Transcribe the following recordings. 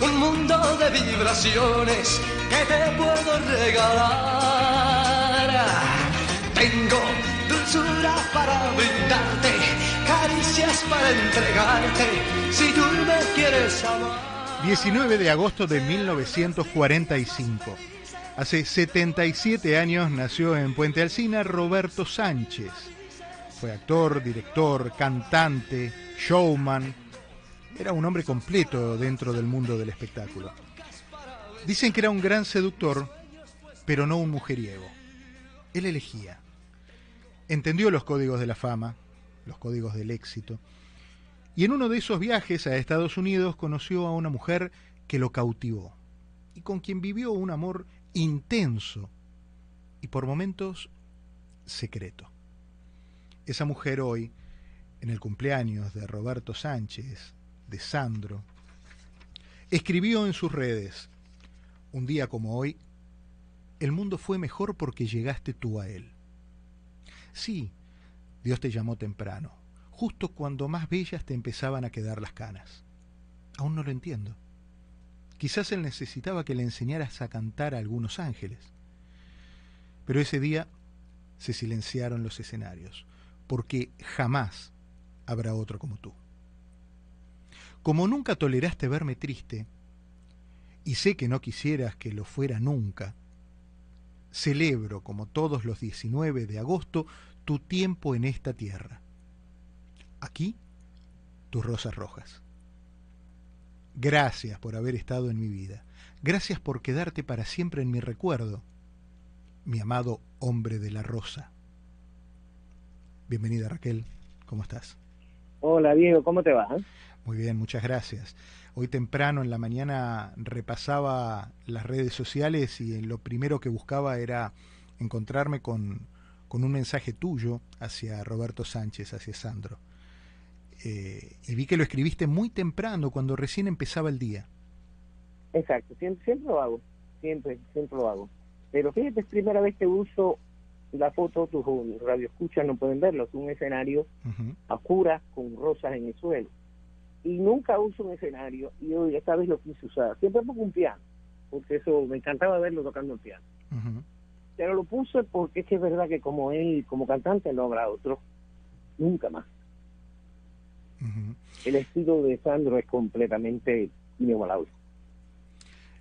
un mundo de vibraciones que te puedo regalar. Tengo dulzura para brindarte, caricias para entregarte, si tú me quieres amar. 19 de agosto de 1945. Hace 77 años nació en Puente Alsina Roberto Sánchez. Fue actor, director, cantante, showman. Era un hombre completo dentro del mundo del espectáculo. Dicen que era un gran seductor, pero no un mujeriego. Él elegía. Entendió los códigos de la fama, los códigos del éxito, y en uno de esos viajes a Estados Unidos conoció a una mujer que lo cautivó y con quien vivió un amor intenso y por momentos secreto. Esa mujer hoy, en el cumpleaños de Roberto Sánchez, de Sandro, escribió en sus redes, un día como hoy, el mundo fue mejor porque llegaste tú a él. Sí, Dios te llamó temprano, justo cuando más bellas te empezaban a quedar las canas. Aún no lo entiendo. Quizás él necesitaba que le enseñaras a cantar a algunos ángeles. Pero ese día se silenciaron los escenarios, porque jamás habrá otro como tú. Como nunca toleraste verme triste, y sé que no quisieras que lo fuera nunca, celebro, como todos los 19 de agosto, tu tiempo en esta tierra. Aquí, tus rosas rojas. Gracias por haber estado en mi vida. Gracias por quedarte para siempre en mi recuerdo, mi amado hombre de la rosa. Bienvenida Raquel, ¿cómo estás? Hola Diego, ¿cómo te va? Muy bien, muchas gracias. Hoy temprano en la mañana repasaba las redes sociales y lo primero que buscaba era encontrarme con, con un mensaje tuyo hacia Roberto Sánchez, hacia Sandro. Eh, y vi que lo escribiste muy temprano, cuando recién empezaba el día. Exacto, siempre, siempre lo hago, siempre, siempre lo hago. Pero fíjate, es primera vez que uso la foto, tus radioescuchas no pueden verlo, es un escenario a oscura con rosas en el suelo. Y nunca uso un escenario, y hoy esta vez lo quise usar. Siempre pongo un piano, porque eso me encantaba verlo tocando el piano. Pero lo puse porque es que es verdad que como él, como cantante, no habrá otro, nunca más. El estilo de Sandro es completamente inigualable.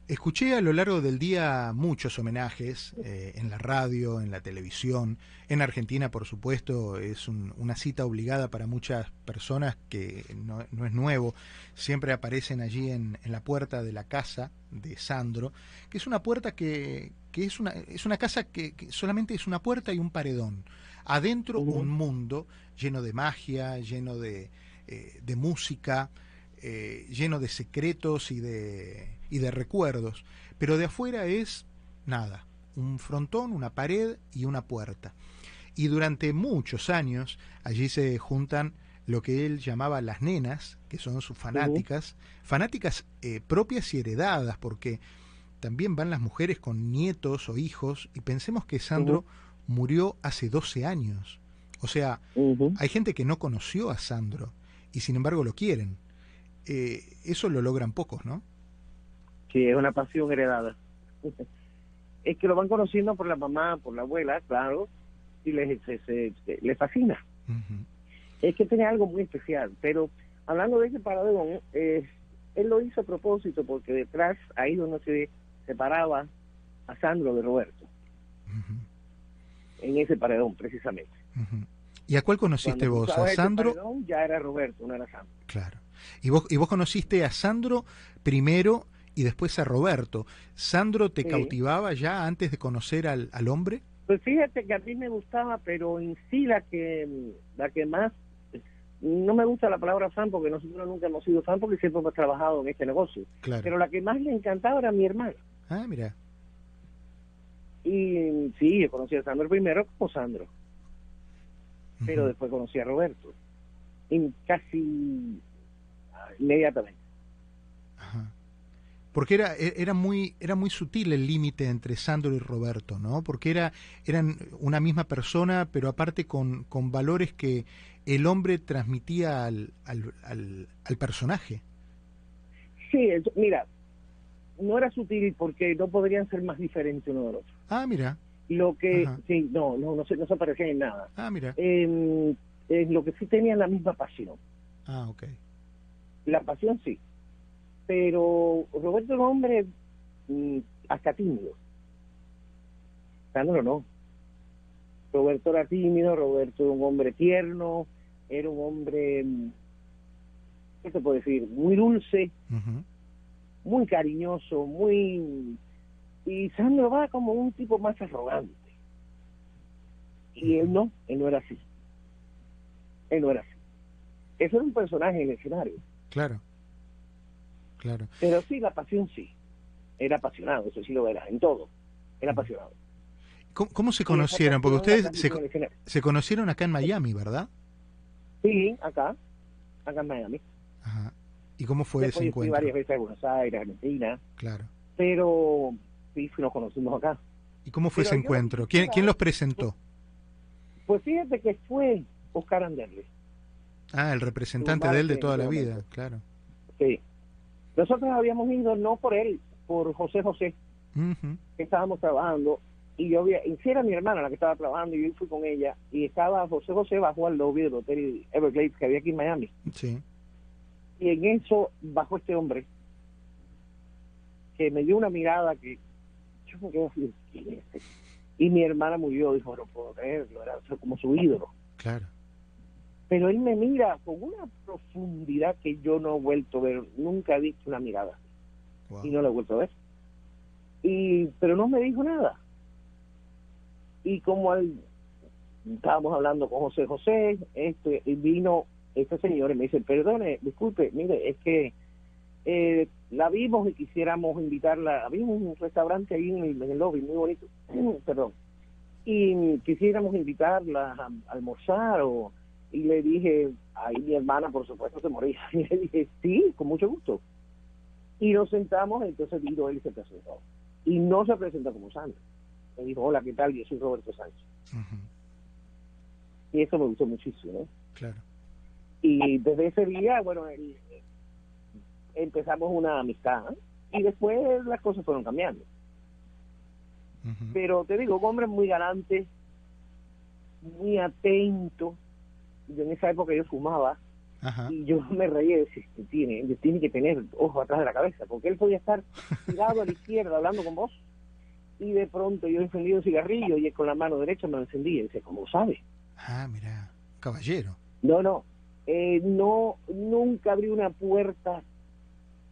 Escuché a lo largo del día muchos homenajes eh, en la radio, en la televisión. En Argentina, por supuesto, es una cita obligada para muchas personas que no, es nuevo. Siempre aparecen allí en, la puerta de la casa de Sandro, que es una puerta que, es, una, es una casa que, solamente es una puerta y un paredón. Adentro un mundo lleno de magia, lleno de, eh, de música, eh, lleno de secretos y de, y de recuerdos, pero de afuera es nada, un frontón, una pared y una puerta. Y durante muchos años allí se juntan lo que él llamaba las nenas, que son sus fanáticas, fanáticas eh, propias y heredadas, porque también van las mujeres con nietos o hijos, y pensemos que Sandro murió hace 12 años. O sea, hay gente que no conoció a Sandro, y sin embargo lo quieren. Eh, eso lo logran pocos, ¿no? Sí, es una pasión heredada. es que lo van conociendo por la mamá, por la abuela, claro, y les, les, fascina. Es que tiene algo muy especial, pero hablando de ese paradón, eh, él lo hizo a propósito porque detrás, ahí donde se separaba a Sandro de Roberto. En ese paredón, precisamente. ¿Y a cuál conociste vos? ¿A Sandro? ya era Roberto, no era Sandro. Claro. ¿Y vos, y vos conociste a Sandro primero y después a Roberto. ¿Sandro te cautivaba ya antes de conocer al, al, hombre? Pues fíjate que a mí me gustaba, pero en sí la que, la que más... No me gusta la palabra fan porque nosotros nunca hemos sido fan porque siempre hemos trabajado en este negocio. Pero la que más le encantaba era mi hermana. Ah, mira. Y sí, yo conocí a Sandro primero como Sandro pero después conocí a Roberto, en casi inmediatamente. Porque era, e, era, muy, era muy sutil el límite entre Sandro y Roberto, ¿no? Porque era, eran una misma persona, pero aparte con, con valores que el hombre transmitía al, al, al, personaje. Sí, mira, no era sutil porque no podrían ser más diferentes uno del otro. Ah, mira. Lo que, sí, no, no, no se, no se parecían en nada. Ah, mira. Eh, lo que sí tenían la misma pasión. Ah, ok. La pasión sí. Pero Roberto es un hombre mm, hasta tímido. Sandro no. Roberto era tímido, Roberto era un hombre tierno, era un hombre, mm, ¿qué te puedo decir? Muy dulce, muy cariñoso, muy... Y Sandro va como un tipo más arrogante. Y él no, él no era así. Él no era así. Eso era un personaje en el escenario. Claro. Claro. Pero sí, la pasión sí. Era apasionado, eso sí lo verás, en todo. Era apasionado. ¿Cómo, se conocieron? Porque ustedes se, se, conocieron acá en Miami, ¿verdad? Sí, acá. Acá en Miami. Ajá. ¿Y cómo fue ese encuentro? Fui varias veces a Buenos Aires, Argentina. Claro. Pero sí, nos conocimos acá. ¿Y cómo fue ese encuentro? ¿Quién, ¿Quién los presentó? Pues fíjate que fue Oscar Anderle. Ah, el representante de él de toda la vida, claro. Sí. Nosotros habíamos ido no por él, por José José, que estábamos trabajando, y yo había, y era mi hermana la que estaba trabajando, y yo fui con ella, y estaba José José bajo al lobby del hotel Everglades que había aquí en Miami. Sí. Y en eso bajó este hombre, que me dio una mirada que yo me quedé así, ¿quién es este? Y mi hermana murió, dijo, no puedo creerlo, era como su ídolo. Claro. Pero él me mira con una profundidad que yo no he vuelto a ver, nunca he visto una mirada y no la he vuelto a ver. Y, pero no me dijo nada. Y como al, estábamos hablando con José José, este, y vino este señor y me dice, perdone, disculpe, mire, es que eh, la vimos y quisiéramos invitarla, vimos un restaurante ahí en el, lobby, muy bonito, perdón, y quisiéramos invitarla a, almorzar o y le dije, ahí mi hermana por supuesto se moría, y le dije, sí, con mucho gusto. Y nos sentamos, entonces vino él y se presentó. Y no se presentó como Sandra. Me dijo, hola, ¿qué tal? Yo soy Roberto Sánchez. Y eso me gustó muchísimo, Claro. Y desde ese día, bueno, empezamos una amistad y después las cosas fueron cambiando. Pero te digo, un hombre muy galante, muy atento. Yo en esa época yo fumaba y yo me reía y decía, tiene, tiene que tener ojo atrás de la cabeza, porque él podía estar tirado a la izquierda hablando con vos y de pronto yo encendí un cigarrillo y con la mano derecha me lo encendí y dice, ¿cómo sabe? Ah, mira, caballero. No, no, eh, no, nunca abrí una puerta,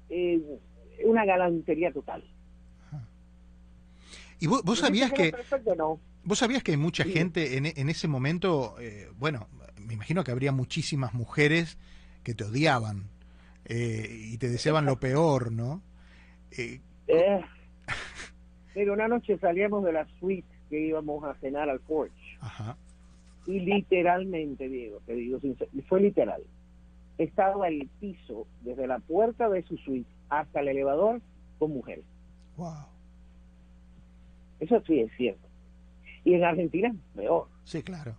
eh, una galantería total. ¿Y vos, sabías que... Vos sabías que hay mucha gente en, en, ese momento, eh, bueno, me imagino que habría muchísimas mujeres que te odiaban y te deseaban lo peor, ¿no? pero una noche salíamos de la suite que íbamos a cenar al porch. Ajá. Y literalmente, Diego, te digo, fue literal. Estaba el piso desde la puerta de su suite hasta el elevador con mujeres. Wow. Eso sí es cierto. Y en Argentina, peor. Sí, claro.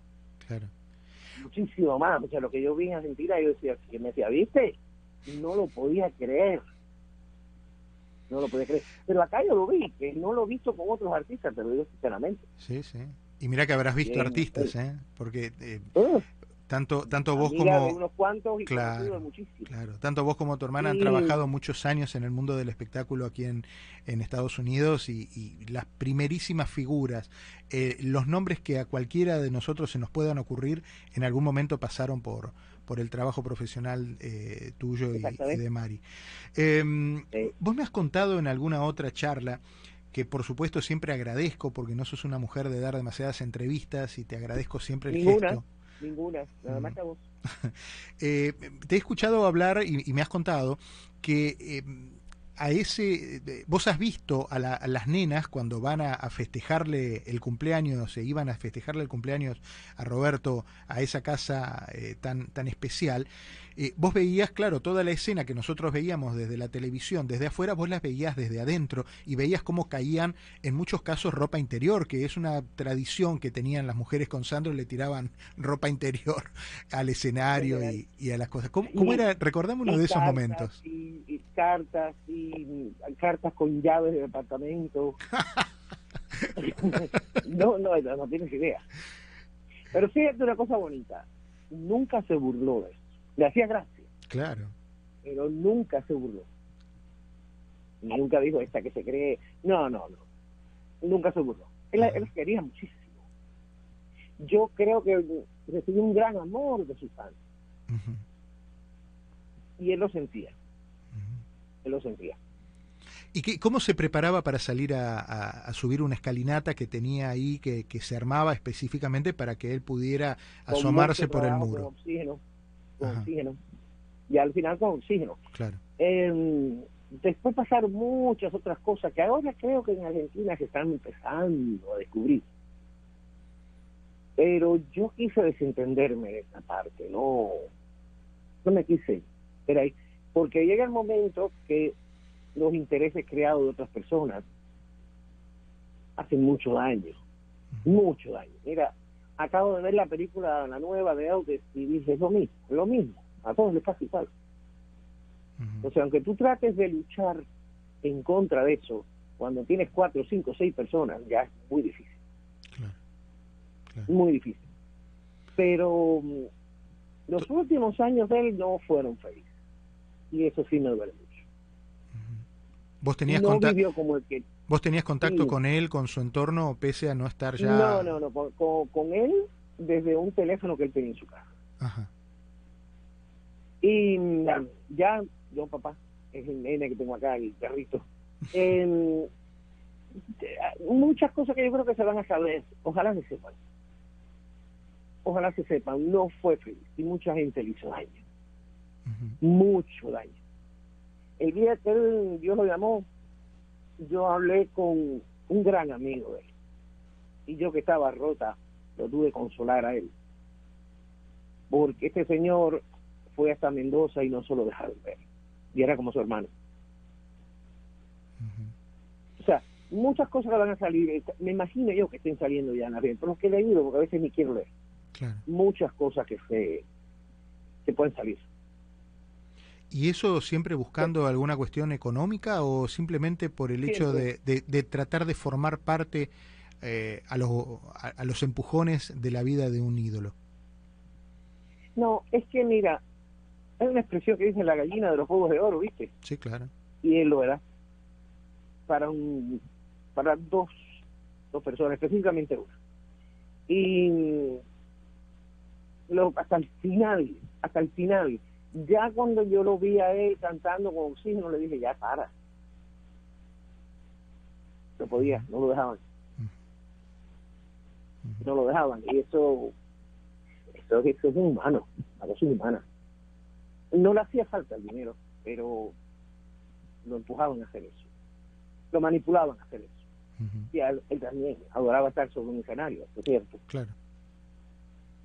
Muchísimo más. O sea, lo que yo vi en Argentina, yo decía, que me decía, ¿viste? No lo podía creer. No lo podía creer. Pero acá yo lo vi, que no lo he visto con otros artistas, te lo digo sinceramente. Sí, sí. Y mira que habrás visto artistas, ¿eh? Porque eh, tanto tanto vos como unos cuantos y claro, claro, tanto vos como tu hermana han trabajado muchos años en el mundo del espectáculo aquí en, en Estados Unidos y, las primerísimas figuras, eh, los nombres que a cualquiera de nosotros se nos puedan ocurrir, en algún momento pasaron por por el trabajo profesional eh, tuyo y, de Mari. Em, vos me has contado en alguna otra charla que por supuesto siempre agradezco porque no sos una mujer de dar demasiadas entrevistas y te agradezco siempre el ninguna, gesto. Ninguna, nada más que vos. eh, te he escuchado hablar y, me has contado que eh, a ese, eh, vos has visto a, las nenas cuando van a, festejarle el cumpleaños, se iban a festejarle el cumpleaños a Roberto a esa casa eh, tan, tan especial, eh, vos veías, claro, toda la escena que nosotros veíamos desde la televisión, desde afuera, vos las veías desde adentro y veías cómo caían, en muchos casos, ropa interior, que es una tradición que tenían las mujeres con Sandro, le tiraban ropa interior al escenario y, a las cosas. ¿Cómo, era? Recordame uno de esos momentos. Y, cartas, y cartas con llaves de departamento. no, no, no tienes idea. Pero fíjate una cosa bonita, nunca se burló de eso. Le hacía gracia. Claro. Pero nunca se burló. Nunca dijo esta que se cree. No, no, no. Nunca se burló. Él, quería muchísimo. Yo creo que recibió un gran amor de sus fans. Y él lo sentía. Él lo sentía. ¿Y qué, cómo se preparaba para salir a, subir una escalinata que tenía ahí, que, se armaba específicamente para que él pudiera asomarse por el muro? Con oxígeno, con oxígeno. Y al final con oxígeno. Claro. Em, después pasaron muchas otras cosas que ahora creo que en Argentina se están empezando a descubrir. Pero yo quise desentenderme de esta parte, no, no me quise. Pero porque llega el momento que los intereses creados de otras personas hacen mucho daño, mucho daño. Mira, acabo de ver la película, la nueva de Autos y dije, es lo mismo, lo mismo, a todos les pasa igual. O sea, aunque tú trates de luchar en contra de eso, cuando tienes cuatro, cinco, seis personas, ya es muy difícil. Muy difícil. Pero mm, los últimos años de él no fueron felices. Y eso sí me duele ¿Vos tenías, contacto, ¿Vos tenías contacto con él, con su entorno, pese a no estar ya...? No, no, no, con, él desde un teléfono que él tenía en su casa. Ajá. Y mm, ya, yo papá, es el nene que tengo acá, el perrito. muchas cosas que yo creo que se van a saber, ojalá se sepan. Ojalá se sepan, no fue feliz y mucha gente le hizo daño. Mucho daño el día que él, Dios lo llamó, yo hablé con un gran amigo de él. Y yo que estaba rota, lo tuve que consolar a él. Porque este señor fue hasta Mendoza y no solo dejaron ver. Y era como su hermano. O sea, muchas cosas van a salir. Me imagino yo que estén saliendo ya en la bien, pero es que he leído, porque a veces ni quiero leer. Muchas cosas que se, se pueden salir. ¿Y eso siempre buscando alguna cuestión económica o simplemente por el hecho de, tratar de formar parte eh, a, los, a, los empujones de la vida de un ídolo? No, es que mira, hay una expresión que dice la gallina de los juegos de oro, ¿viste? Sí, claro. Y él lo era. Para, un, para dos, dos personas, específicamente una. Y lo, hasta el final, hasta el final, ya cuando yo lo vi a él cantando con oxígeno, le dije, ya para. No podía, no lo dejaban. No lo dejaban. Y eso, eso, eso es humano, la cosa humana. No le hacía falta el dinero, pero lo empujaban a hacer eso. Lo manipulaban a hacer eso. Y él, también adoraba estar sobre un escenario, es cierto. Claro.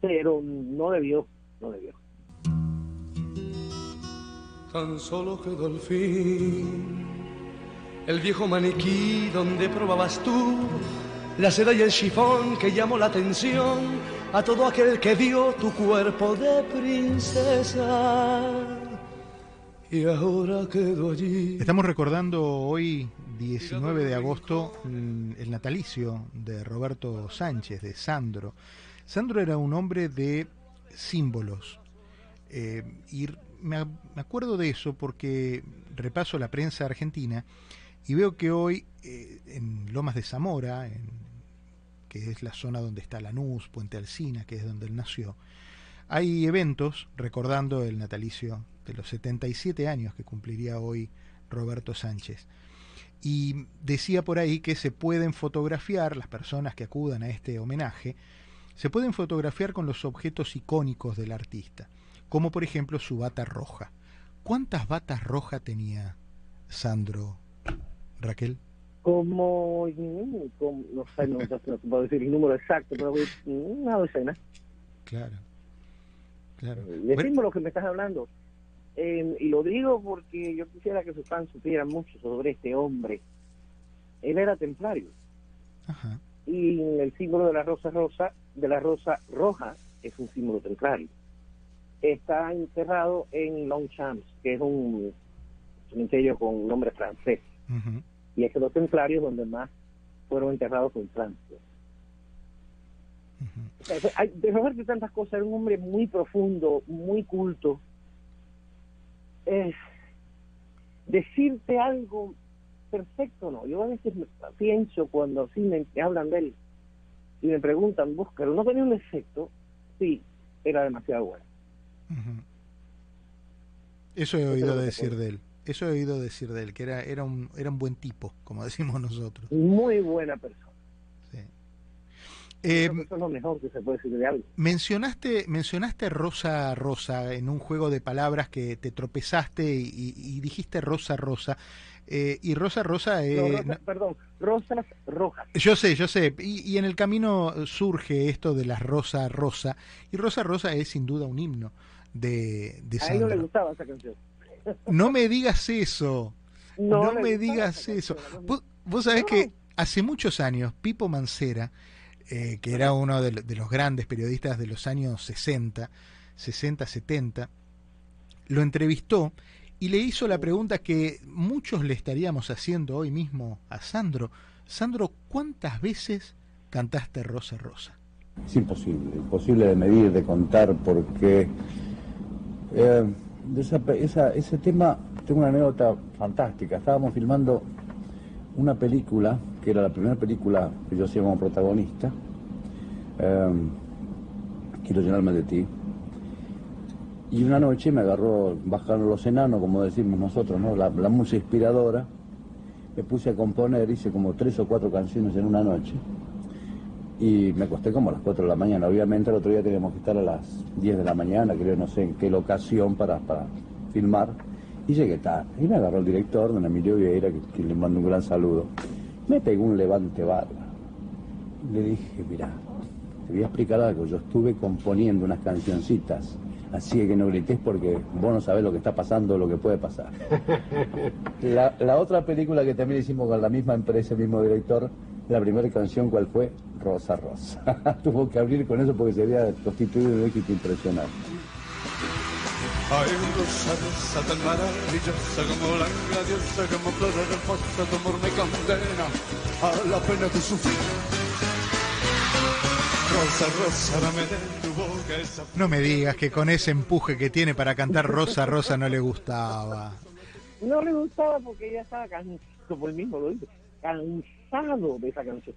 Pero no debió, no debió. Tan solo quedó el fin. El viejo maniquí donde probabas tú la seda y el chifón que llamó la atención a todo aquel que vio tu cuerpo de princesa. Y ahora quedó allí. Estamos recordando hoy, 19 de agosto, el natalicio de Roberto Sánchez, de Sandro. Sandro era un hombre de símbolos. Eh, y me, acuerdo de eso porque repaso la prensa argentina y veo que hoy eh, en Lomas de Zamora, que es la zona donde está Lanús, Puente Alsina, que es donde él nació, hay eventos recordando el natalicio de los 77 años que cumpliría hoy Roberto Sánchez. Y decía por ahí que se pueden fotografiar, las personas que acudan a este homenaje, se pueden fotografiar con los objetos icónicos del artista como por ejemplo su bata roja. ¿Cuántas batas rojas tenía Sandro, Raquel? Como, no sé, no, puedo decir el número exacto, pero una docena. Claro. Claro. Decimos lo que me estás hablando. y lo digo porque yo quisiera que sus fans supieran mucho sobre este hombre. Él era templario. Y el símbolo de la rosa rosa, de la rosa roja, es un símbolo templario. Está enterrado en Longchamps, que es un cementerio con nombre francés. Y es que los templarios donde más fueron enterrados en Francia. de Roberto tantas cosas, era un hombre muy profundo, muy culto. decirte algo perfecto, no. Yo a veces pienso cuando así me, hablan de él y me preguntan, búscalo, ¿no tenía un efecto? Sí, era demasiado bueno. Eso he oído decir de él. Eso he oído decir de él, que era, era, un, era un buen tipo, como decimos nosotros. Muy buena persona. Sí. Eh, eso es lo mejor que se puede decir de algo. Mencionaste, mencionaste Rosa Rosa en un juego de palabras que te tropezaste y, dijiste Rosa Rosa. Eh, y Rosa Rosa, eh, perdón, rosas rojas. Yo sé, yo sé. Y, en el camino surge esto de las Rosa Rosa. Y Rosa Rosa es sin duda un himno de, de A él no le gustaba esa canción. No me digas eso. No, me digas eso. Vos, sabés que hace muchos años, Pipo Mancera, eh, que era uno de, los grandes periodistas de los años 60, 60, 70, lo entrevistó y le hizo la pregunta que muchos le estaríamos haciendo hoy mismo a Sandro. Sandro, ¿cuántas veces cantaste Rosa Rosa? Es imposible, imposible de medir, de contar, porque eh, esa, ese tema, tengo una anécdota fantástica. Estábamos filmando una película, que era la primera película que yo hacía como protagonista, eh, Quiero llenarme de ti. Y una noche me agarró bajando los enanos, como decimos nosotros, ¿no? la, la música inspiradora. Me puse a componer, hice como tres o cuatro canciones en una noche y me acosté como a las 4 de la mañana. Obviamente el otro día teníamos que estar a las 10 de la mañana, creo, no sé en qué locación para, para filmar. Y llegué tarde. Y me agarró el director, don Emilio Vieira, que, le mando un gran saludo. Me pegó un levante barba. Le dije, mira, te voy a explicar algo. Yo estuve componiendo unas cancioncitas. Así que no grites porque vos no sabés lo que está pasando, lo que puede pasar. La, la otra película que también hicimos con la misma empresa, el mismo director, la primera canción, ¿cuál fue? Rosa Rosa. Tuvo que abrir con eso porque se había constituido un éxito impresionante. Ay, rosa, rosa tan maravillosa como la diosa, como flor hermosa, tu amor me condena a la pena de sufrir. Rosa, rosa, dame de tu boca esa... No me digas que con ese empuje que tiene para cantar Rosa, Rosa no le gustaba. No le gustaba porque ella estaba cansado, como el mismo lo dice, cansado de esa canción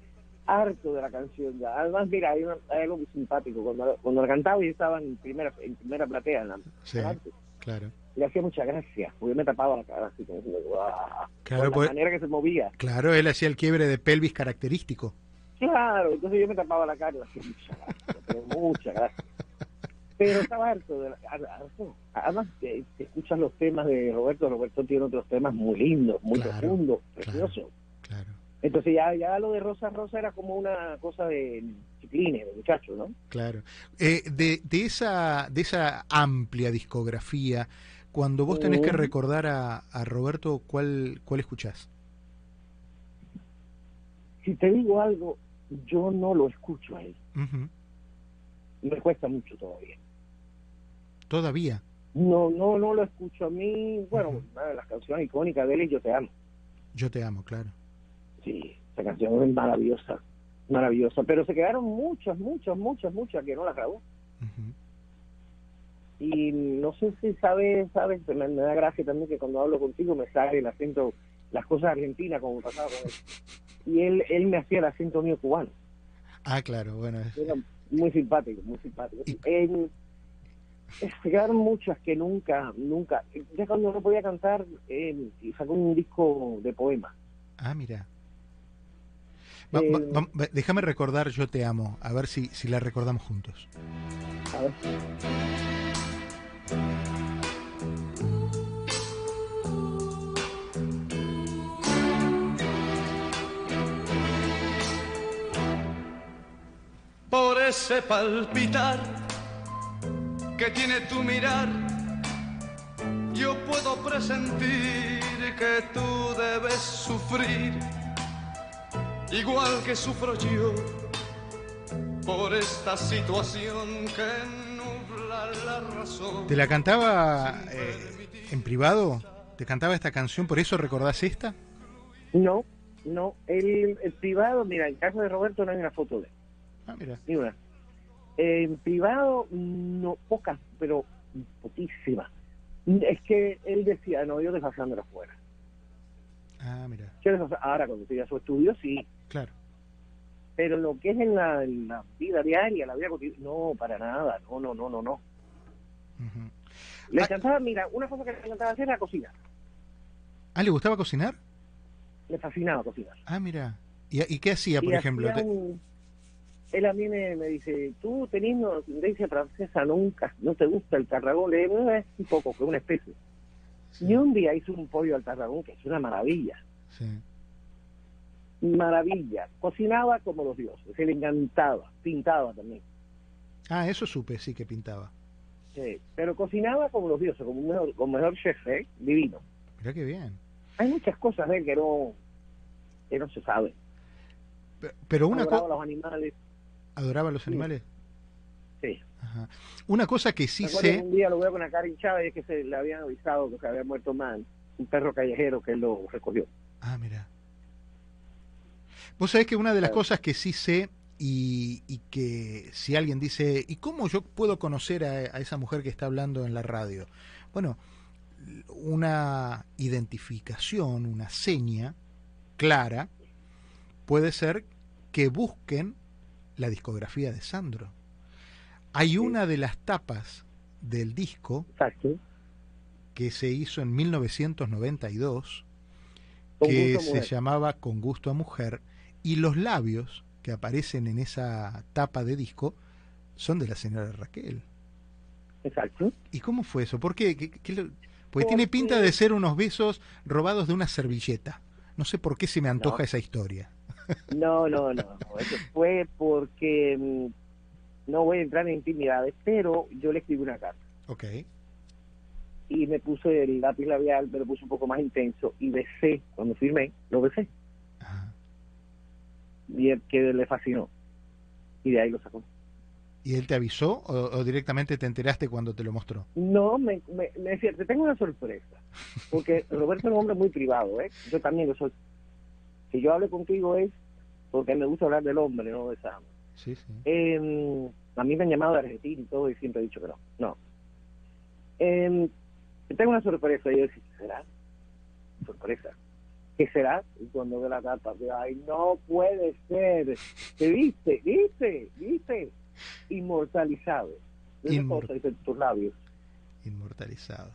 harto de la canción ya. Además, mira, hay, algo muy simpático. Cuando, cuando la cantaba y estaba en primera, en primera platea, en la, claro. Le hacía mucha gracia, porque yo me tapaba la cara así, como claro, la pues, manera que se movía. Claro, él hacía el quiebre de pelvis característico. Claro, entonces yo me tapaba la cara y le hacía mucha gracia, pero mucha gracia. Pero estaba harto. De la, Además, te, escuchas los temas de Roberto. Roberto tiene otros temas muy lindos, muy profundos, preciosos. claro. Entonces ya, ya lo de Rosa Rosa era como una cosa de disciplina, de muchachos, ¿no? Claro. Eh, de, de, esa, de esa amplia discografía, cuando vos tenés que recordar a, a Roberto, ¿cuál, ¿cuál escuchás? Si te digo algo, yo no lo escucho a él. Me cuesta mucho todavía. ¿Todavía? No, no, no lo escucho a mí. Bueno, una de las canciones icónicas de él es Yo te amo. Yo te amo, claro. Sí, esa canción es maravillosa, maravillosa. Pero se quedaron muchas, muchas, muchas, muchas que no la grabó. Y no sé si sabes, sabes, me, da gracia también que cuando hablo contigo me sale el acento, las cosas argentinas como pasaba con él. Y él, él me hacía el acento mío cubano. Ah, claro, bueno. Era muy simpático, muy simpático. se quedaron muchas que nunca, nunca. Ya cuando no podía cantar, eh, sacó un disco de poemas. Ah, mira. Eh, déjame recordar Yo te amo, a ver si, si la recordamos juntos. A ver. Por ese palpitar que tiene tu mirar yo puedo presentir que tú debes sufrir, igual que sufro yo, por esta situación que nubla la razón. ¿Te la cantaba eh, en privado? ¿Te cantaba esta canción? ¿Por eso recordás esta? No, no. El, el privado, mira, en caso de Roberto no hay una foto de él. Ah, mira. Ni una. En privado, no, pocas, pero poquísimas. Es que él decía, no, yo desfasándolo afuera. Ah, mira. Yo ahora, cuando estoy a su estudio, sí. Claro. Pero lo que es en la, en la vida diaria, la vida cotidiana, no, para nada. No, no, no, no, no. Le Ah. encantaba, mira, una cosa que le encantaba hacer era cocinar. Ah, ¿le gustaba cocinar? Le fascinaba cocinar. Ah, mira. ¿Y, y qué hacía, por Y ejemplo? hacía Te- un- él a mí me, me dice, tú teniendo ascendencia francesa nunca, no te gusta el tarragón, le digo, "No, es un poco, que una especie. Sí, Y un día hizo un pollo al tarragón, que es una maravilla, sí. Maravilla. Cocinaba como los dioses, se le encantaba, pintaba también. Ah, eso supe, sí que pintaba. Sí, pero cocinaba como los dioses, como un mejor, como mejor chef, ¿eh? divino. Mirá qué bien. Hay muchas cosas de él que no, que no se saben. Pe- Pero una Adoraba cosa... los animales, ¿Adoraba a los animales? sí. Ajá. Una cosa que sí sé... Un día lo veo con la cara hinchada y es que se le habían avisado que se había muerto man, un perro callejero que él lo recogió. Ah, mira. Vos sabés que una de las cosas que sí sé y, y que si alguien dice, ¿y cómo yo puedo conocer a, a esa mujer que está hablando en la radio? Bueno, una identificación, una seña clara puede ser que busquen la discografía de Sandro. Hay una de las tapas del disco Exacto. que se hizo en 1992 Con que se mujer. llamaba Con gusto a mujer y los labios que aparecen en esa tapa de disco son de la señora Raquel. Exacto. ¿Y cómo fue eso? ¿Por qué? ¿Qué- qué lo- Porque tiene pinta de ser unos besos robados de una servilleta. No sé por qué se me antoja No. esa historia. No, no, no. Eso fue porque mm, no voy a entrar en intimidades, pero yo le escribí una carta Ok. y me puse el lápiz labial, me lo puse un poco más intenso y besé, cuando firmé, lo besé. Y el que le fascinó y de ahí lo sacó. ¿Y él te avisó o, o directamente te enteraste cuando te lo mostró? No, me, me, me decía, te tengo una sorpresa, porque Roberto es un hombre muy privado, ¿eh? Yo también lo soy. Si yo hable contigo es porque me gusta hablar del hombre, no de esa. Sí, sí. Eh, a mí me han llamado de Argentina y todo y siempre he dicho que no. No. Eh, te tengo una sorpresa y yo decía, ¿qué será? Sorpresa. ¿Qué será? Y cuando ve la carta, digo, ay, no puede ser. ¿Te viste? ¿Viste? ¿Viste? Inmortalizado. Inmor- cosa dice en tus labios. Inmortalizado.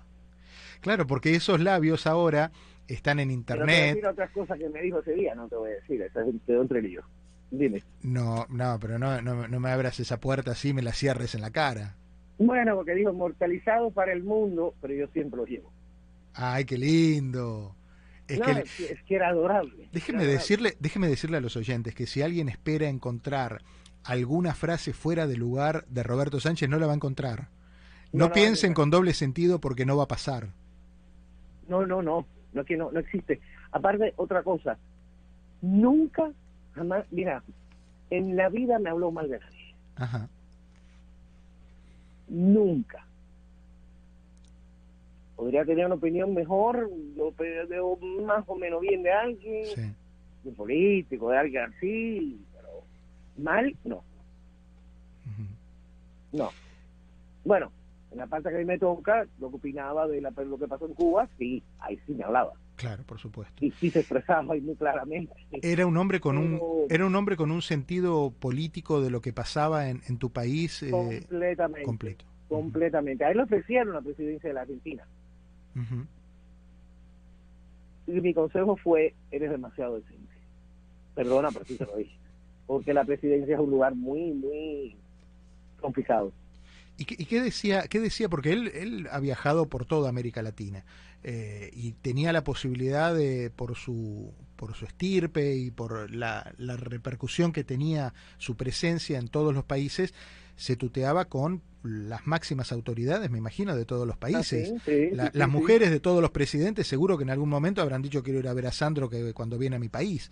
Claro, porque esos labios ahora están en Pero te voy a internet. decir otras cosas que me dijo ese día, no te voy a decir, esa es de entre lío. Dime. No, no, pero no, no, no me abras esa puerta así y me la cierres en la cara. Bueno, porque dijo inmortalizado para el mundo, pero yo siempre lo llevo. Ay, qué lindo. Es no, que es, que, es que era adorable. déjeme Era adorable. decirle, déjeme decirle a los oyentes que si alguien espera encontrar alguna frase fuera de lugar de Roberto Sánchez no la va a encontrar. No, piensen con doble sentido porque no va a pasar. No, no, no, no que no, no existe. Aparte, otra cosa, nunca, jamás, mira, en la vida me habló mal de nadie, Ajá. nunca. Podría tener una opinión mejor, lo veo más o menos bien de alguien, Sí. de político, de alguien así, pero mal, no, no. Bueno, en la parte que a mí me toca, lo que opinaba de la, lo que pasó en Cuba, sí, ahí sí me hablaba. Claro, por supuesto. Y sí se expresaba ahí muy claramente. Era un hombre con un era un hombre con un sentido político de lo que pasaba en, en tu país eh, completamente. completo. completamente. A él le ofrecieron la presidencia de la Argentina. Y mi consejo fue, eres demasiado decente. Perdona, pero sí te lo dije. Porque la presidencia es un lugar muy, muy complicado. ¿Y qué, y qué decía? ¿Qué decía? Porque él, él ha viajado por toda América Latina. eh, y tenía la posibilidad de, por su, por su estirpe y por la, la repercusión que tenía su presencia en todos los países, se tuteaba con las máximas autoridades, me imagino, de todos los países. Ah, las mujeres de todos los presidentes seguro que en algún momento habrán dicho quiero ir a ver a Sandro que cuando viene a mi país.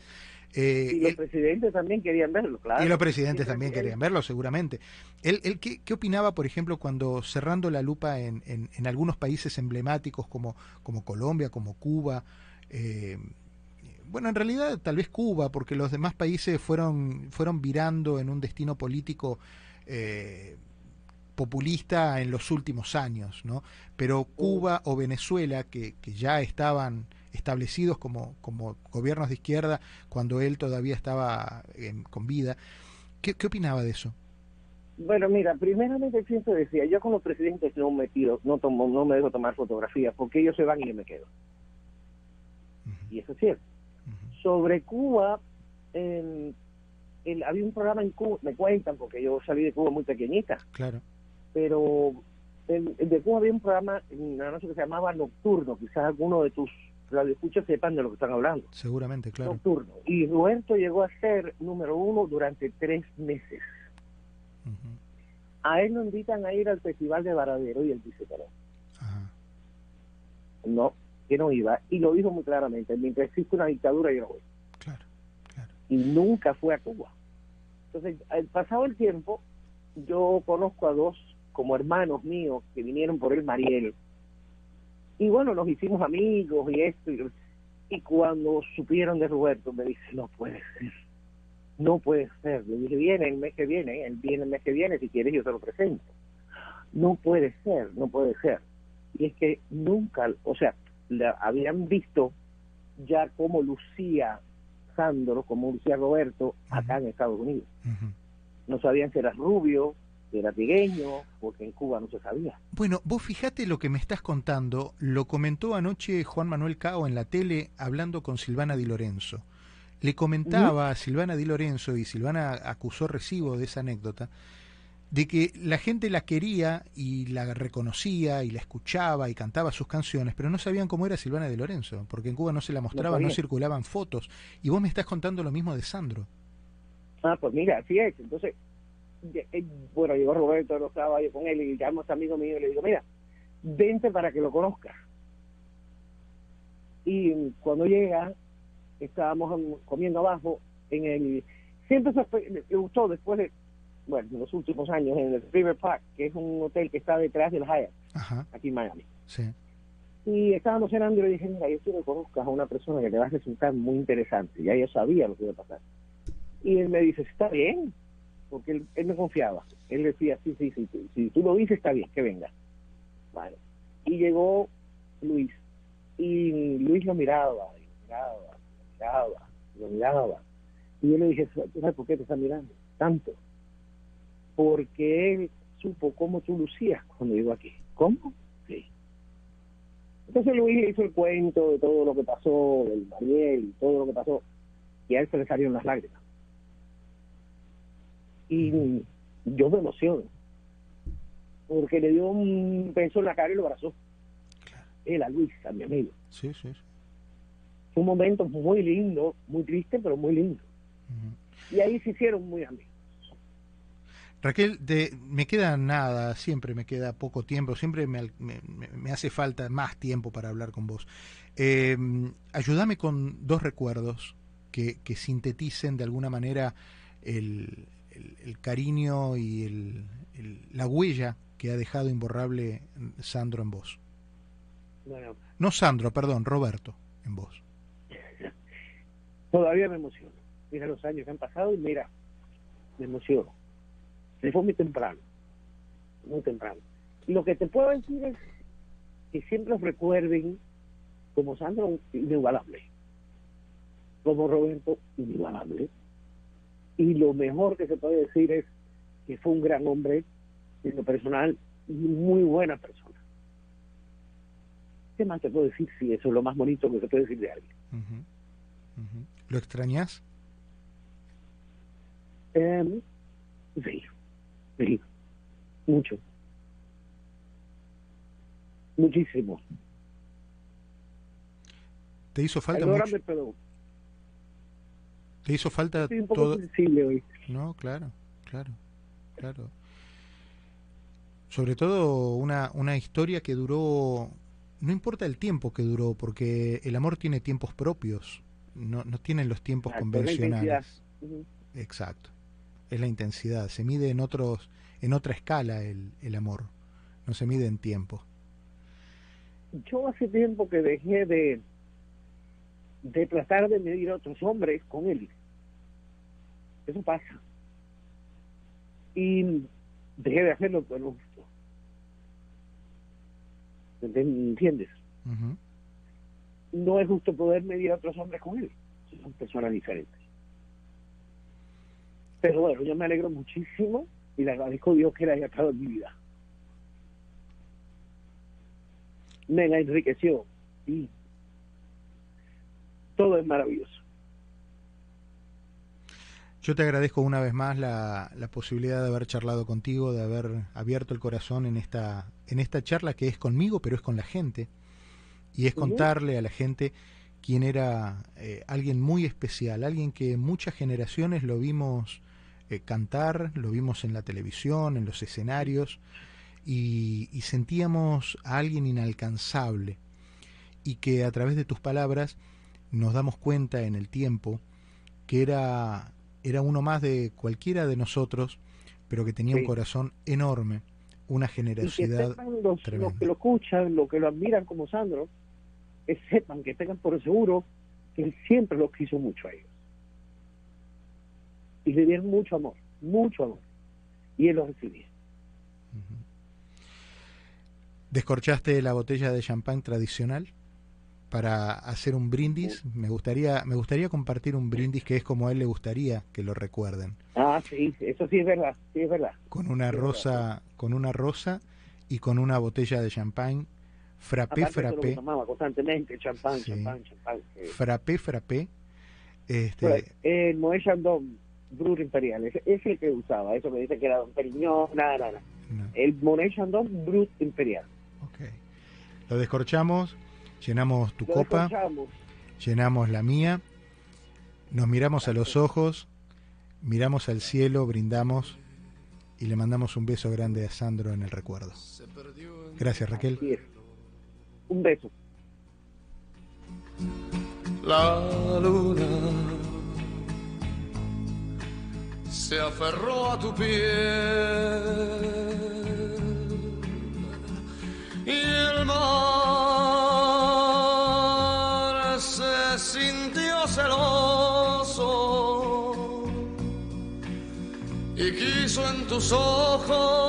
Eh, y los presidentes también querían verlo, claro. Y los presidentes también querían verlo, seguramente. ¿Él, él qué, qué, opinaba, por ejemplo, cuando cerrando la lupa en, en, en algunos países emblemáticos como, como Colombia, como Cuba, eh, bueno, en realidad tal vez Cuba, porque los demás países fueron, fueron virando en un destino político eh, populista en los últimos años, ¿no? Pero Cuba o Venezuela, que, que ya estaban establecidos como, como gobiernos de izquierda cuando él todavía estaba en, con vida, ¿qué, ¿qué opinaba de eso? Bueno, mira, primeramente siempre decía, yo con los presidentes no me tiro, no tomo, no me dejo tomar fotografías, porque ellos se van y yo me quedo. Uh -huh. Y eso es cierto. Uh -huh. Sobre Cuba, eh, el, había un programa en Cuba, me cuentan, porque yo salí de Cuba muy pequeñita. Claro. Pero en, en de Cuba había un programa en una noche que se llamaba Nocturno, quizás alguno de tus radioescuchas sepan de lo que están hablando. Seguramente, claro. Nocturno. Y Roberto llegó a ser número uno durante tres meses. Uh -huh. A él lo invitan a ir al Festival de Varadero y él dice que no. Ajá. No, que no iba. Y lo dijo muy claramente, mientras existe una dictadura yo no voy. Y nunca fue a Cuba. Entonces, al pasado el tiempo, yo conozco a dos como hermanos míos que vinieron por el Mariel. Y bueno, nos hicimos amigos y esto. Y, cuando supieron de Roberto, me dice, no puede ser no puede ser. Le dije, viene el mes que viene, él viene el mes que viene, si quieres yo te lo presento. No puede ser, no puede ser. Y es que nunca, o sea, la, habían visto ya cómo lucía Sandro, como lucía Roberto acá uh -huh. en Estados Unidos. Uh -huh. No sabían si era rubio, si era trigueño, porque en Cuba no se sabía. Bueno, vos fijate lo que me estás contando, lo comentó anoche Juan Manuel Cao en la tele hablando con Silvana Di Lorenzo le comentaba a Silvana Di Lorenzo, y Silvana acusó recibo de esa anécdota, de que la gente la quería y la reconocía y la escuchaba y cantaba sus canciones, pero no sabían cómo era Silvana Di Lorenzo, porque en Cuba no se la mostraba, no, no circulaban fotos. Y vos me estás contando lo mismo de Sandro. Ah, pues mira, así es. Entonces, bueno, llegó Roberto, no estaba yo con él y llamo a este amigo mío y le digo, mira, vente para que lo conozcas. Y cuando llega, estábamos comiendo abajo en el siempre se me gustó después de bueno en los últimos años en el River Park que es un hotel que está detrás del Hyatt Ajá. aquí en Miami sí. y estábamos cenando y le dije mira yo quiero que conozcas a una persona que te va a resultar muy interesante ya yo sabía lo que iba a pasar y él me dice está bien porque él, él me confiaba él decía sí, sí sí sí si tú lo dices está bien que venga vale y llegó Luis y Luis lo miraba y lo miraba miraba, lo miraba. Y yo le dije, ¿sabes por qué te está mirando? Tanto. Porque él supo cómo tú lucías cuando llegó aquí. ¿Cómo? Sí. Entonces Luis le hizo el cuento de todo lo que pasó, del Mariel y todo lo que pasó, y a él se le salieron las lágrimas. Y yo me emociono, porque le dio un beso en la cara y lo abrazó. Él a Luis, a mi amigo. Sí, sí, sí fue un momento muy lindo, muy triste, pero muy lindo. Uh -huh. Y ahí se hicieron muy amigos. Raquel, de, me queda nada, siempre me queda poco tiempo, siempre me, me, me hace falta más tiempo para hablar con vos. Eh, ayúdame con dos recuerdos que, que, sinteticen de alguna manera el, el, el cariño y el, la huella que ha dejado imborrable Sandro en vos. Bueno. No Sandro, perdón, Roberto en vos todavía me emociono. Mira los años que han pasado y mira, me emociono. Se fue muy temprano, muy temprano. Lo que te puedo decir es que siempre recuerden como Sandro inigualable, como Roberto inigualable. Y lo mejor que se puede decir es que fue un gran hombre en lo personal y muy buena persona. ¿Qué más te puedo decir si eso es lo más bonito que se puede decir de alguien? Uh -huh. Uh -huh. ¿Lo extrañas? Eh, sí, sí, mucho. Muchísimo. ¿Te hizo falta mucho? ¿Te hizo falta todo? hoy. No, claro, claro, claro. Sobre todo una, una historia que duró, no importa el tiempo que duró, porque el amor tiene tiempos propios, no, no tienen los tiempos convencionales. Exacto, es la intensidad, se mide en otros, en otra escala el, el amor, no se mide en tiempo. Yo hace tiempo que dejé de, de tratar de medir a otros hombres con él. Eso pasa. Y dejé de hacerlo por lo justo. ¿Entiendes? No es justo poder medir a otros hombres con él. Son personas diferentes. Pero bueno, yo me alegro muchísimo y le agradezco a Dios que él haya estado en mi vida. Me la enriqueció y todo es maravilloso. Yo te agradezco una vez más la, la, posibilidad de haber charlado contigo, de haber abierto el corazón en esta, en esta charla que es conmigo, pero es con la gente. Y es contarle a la gente quién era eh, alguien muy especial, alguien que muchas generaciones lo vimos eh, cantar, lo vimos en la televisión, en los escenarios, y, y sentíamos a alguien inalcanzable, y que a través de tus palabras nos damos cuenta en el tiempo que era, era uno más de cualquiera de nosotros, pero que tenía un corazón enorme, una generosidad los, que lo escuchan, los que lo admiran como Sandro, que sepan, que tengan por seguro que él siempre los quiso mucho a ellos. Y le dieron mucho amor, mucho amor. Y él lo recibía. ¿Descorchaste la botella de champán tradicional? para hacer un brindis. Me gustaría, me gustaría compartir un brindis que es como a él le gustaría que lo recuerden. Ah, sí, eso sí es verdad, sí es verdad. Con una rosa, con una rosa y con una botella de champán. Frappé, frappé. tomaba constantemente, champán, champán, champán. Frappé, frappé. Este... el Moet Chandon Brut Imperial, ese es el que usaba, eso me dice que era Don Periñón, nada, nada. El Moet Chandon Brut Imperial. Ok. Lo descorchamos, llenamos tu copa, llenamos la mía, nos miramos a los ojos, miramos al cielo, brindamos y le mandamos un beso grande a Sandro en el recuerdo. Gracias Raquel. Un beso. La luna se aferró a tu piel. Y el mar sintió celoso y quiso en tus ojos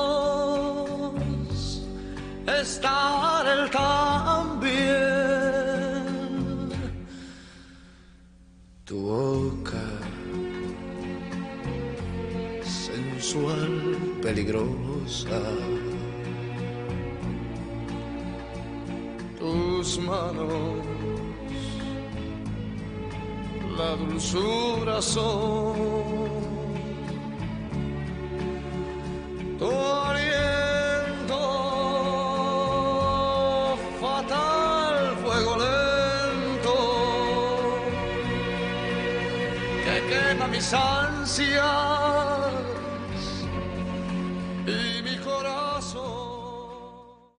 dulzura